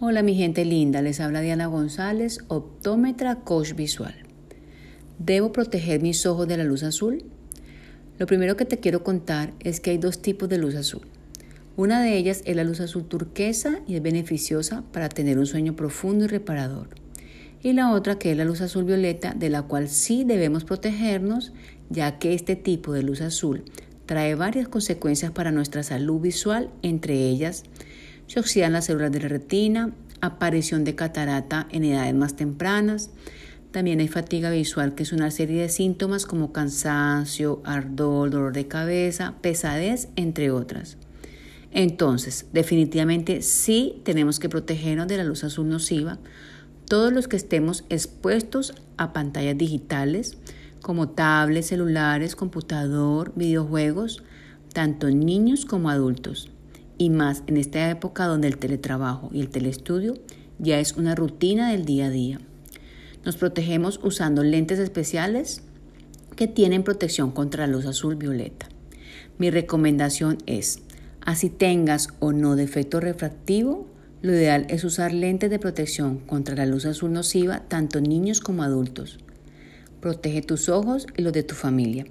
Hola mi gente linda, les habla Diana González, optómetra coach visual. ¿Debo proteger mis ojos de la luz azul? Lo primero que te quiero contar es que hay dos tipos de luz azul. Una de ellas es la luz azul turquesa y es beneficiosa para tener un sueño profundo y reparador. Y la otra que es la luz azul violeta, de la cual sí debemos protegernos, ya que este tipo de luz azul trae varias consecuencias para nuestra salud visual, entre ellas se oxidan las células de la retina, aparición de catarata en edades más tempranas. También hay fatiga visual, que es una serie de síntomas como cansancio, ardor, dolor de cabeza, pesadez, entre otras. Entonces, definitivamente sí tenemos que protegernos de la luz azul nociva. Todos los que estemos expuestos a pantallas digitales, como tablets, celulares, computador, videojuegos, tanto niños como adultos y más en esta época donde el teletrabajo y el telestudio ya es una rutina del día a día. Nos protegemos usando lentes especiales que tienen protección contra la luz azul violeta. Mi recomendación es, así tengas o no defecto refractivo, lo ideal es usar lentes de protección contra la luz azul nociva tanto niños como adultos. Protege tus ojos y los de tu familia.